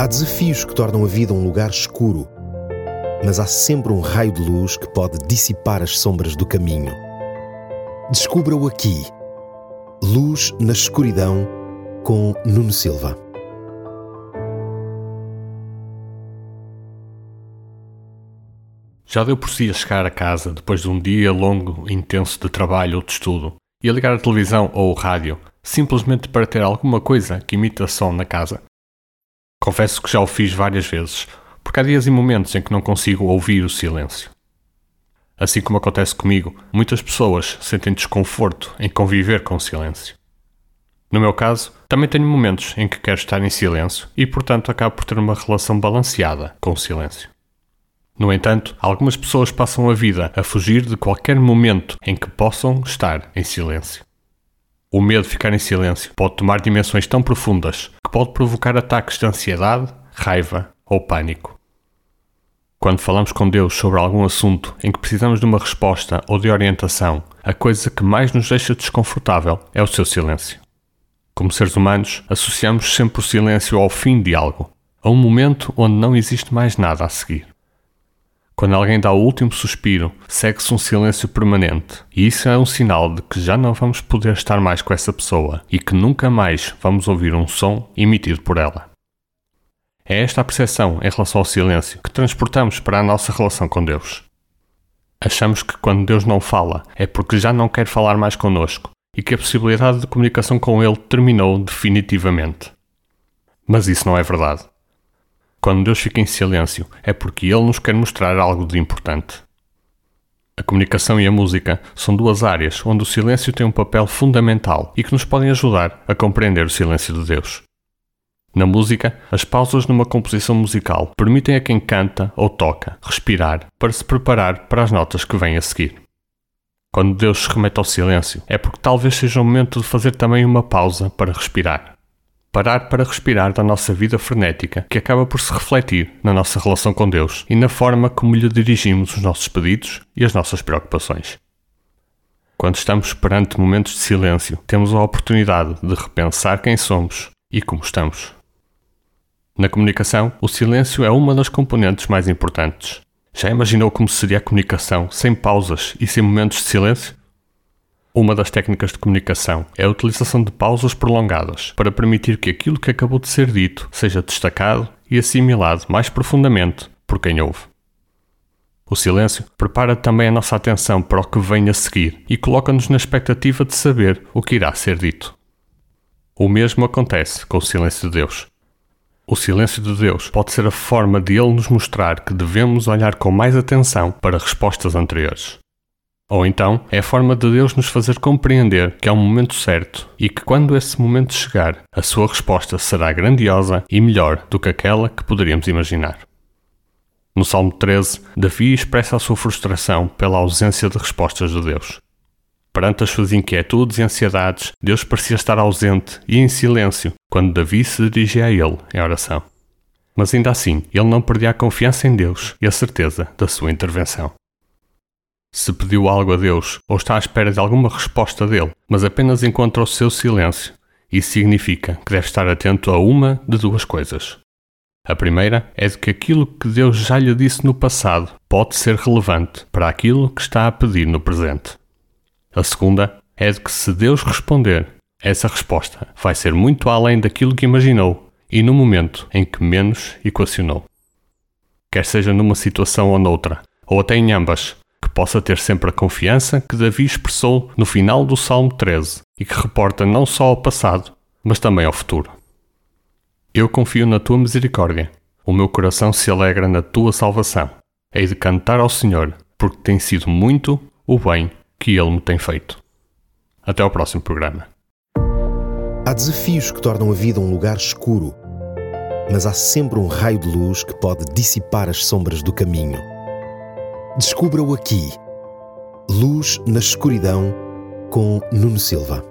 Há desafios que tornam a vida um lugar escuro, mas há sempre um raio de luz que pode dissipar as sombras do caminho. Descubra-o aqui. Luz na escuridão com Nuno Silva. Já deu por si a chegar a casa depois de um dia longo e intenso de trabalho ou de estudo e a ligar a televisão ou o rádio simplesmente para ter alguma coisa que imita som na casa? Confesso que já o fiz várias vezes, porque há dias e momentos em que não consigo ouvir o silêncio. Assim como acontece comigo, muitas pessoas sentem desconforto em conviver com o silêncio. No meu caso, também tenho momentos em que quero estar em silêncio e, portanto, acabo por ter uma relação balanceada com o silêncio. No entanto, algumas pessoas passam a vida a fugir de qualquer momento em que possam estar em silêncio. O medo de ficar em silêncio pode tomar dimensões tão profundas que pode provocar ataques de ansiedade, raiva ou pânico. Quando falamos com Deus sobre algum assunto em que precisamos de uma resposta ou de orientação, a coisa que mais nos deixa desconfortável é o seu silêncio. Como seres humanos, associamos sempre o silêncio ao fim de algo, a um momento onde não existe mais nada a seguir. Quando alguém dá o último suspiro, segue-se um silêncio permanente, e isso é um sinal de que já não vamos poder estar mais com essa pessoa e que nunca mais vamos ouvir um som emitido por ela. É esta a percepção em relação ao silêncio que transportamos para a nossa relação com Deus. Achamos que quando Deus não fala é porque já não quer falar mais conosco e que a possibilidade de comunicação com Ele terminou definitivamente. Mas isso não é verdade. Quando Deus fica em silêncio, é porque Ele nos quer mostrar algo de importante. A comunicação e a música são duas áreas onde o silêncio tem um papel fundamental e que nos podem ajudar a compreender o silêncio de Deus. Na música, as pausas numa composição musical permitem a quem canta ou toca respirar para se preparar para as notas que vêm a seguir. Quando Deus se remete ao silêncio, é porque talvez seja o momento de fazer também uma pausa para respirar parar para respirar da nossa vida frenética, que acaba por se refletir na nossa relação com Deus e na forma como lhe dirigimos os nossos pedidos e as nossas preocupações. Quando estamos perante momentos de silêncio, temos a oportunidade de repensar quem somos e como estamos. Na comunicação, o silêncio é uma das componentes mais importantes. Já imaginou como seria a comunicação sem pausas e sem momentos de silêncio? Uma das técnicas de comunicação é a utilização de pausas prolongadas para permitir que aquilo que acabou de ser dito seja destacado e assimilado mais profundamente por quem ouve. O silêncio prepara também a nossa atenção para o que vem a seguir e coloca-nos na expectativa de saber o que irá ser dito. O mesmo acontece com o silêncio de Deus. O silêncio de Deus pode ser a forma de Ele nos mostrar que devemos olhar com mais atenção para respostas anteriores. Ou então é a forma de Deus nos fazer compreender que é um momento certo e que quando esse momento chegar, a sua resposta será grandiosa e melhor do que aquela que poderíamos imaginar. No Salmo 13, Davi expressa a sua frustração pela ausência de respostas de Deus. Perante as suas inquietudes e ansiedades, Deus parecia estar ausente e em silêncio quando Davi se dirigia a ele em oração. Mas ainda assim, ele não perdia a confiança em Deus e a certeza da sua intervenção. Se pediu algo a Deus ou está à espera de alguma resposta dele, mas apenas encontra o seu silêncio, isso significa que deve estar atento a uma de duas coisas. A primeira é de que aquilo que Deus já lhe disse no passado pode ser relevante para aquilo que está a pedir no presente. A segunda é de que se Deus responder, essa resposta vai ser muito além daquilo que imaginou e no momento em que menos equacionou. Quer seja numa situação ou noutra, ou até em ambas, possa ter sempre a confiança que Davi expressou no final do Salmo 13 e que reporta não só ao passado, mas também ao futuro. Eu confio na tua misericórdia, o meu coração se alegra na tua salvação. Hei de cantar ao Senhor, porque tem sido muito o bem que Ele me tem feito. Até ao próximo programa. Há desafios que tornam a vida um lugar escuro, mas há sempre um raio de luz que pode dissipar as sombras do caminho. Descubra-o aqui. Luz na escuridão com Nuno Silva.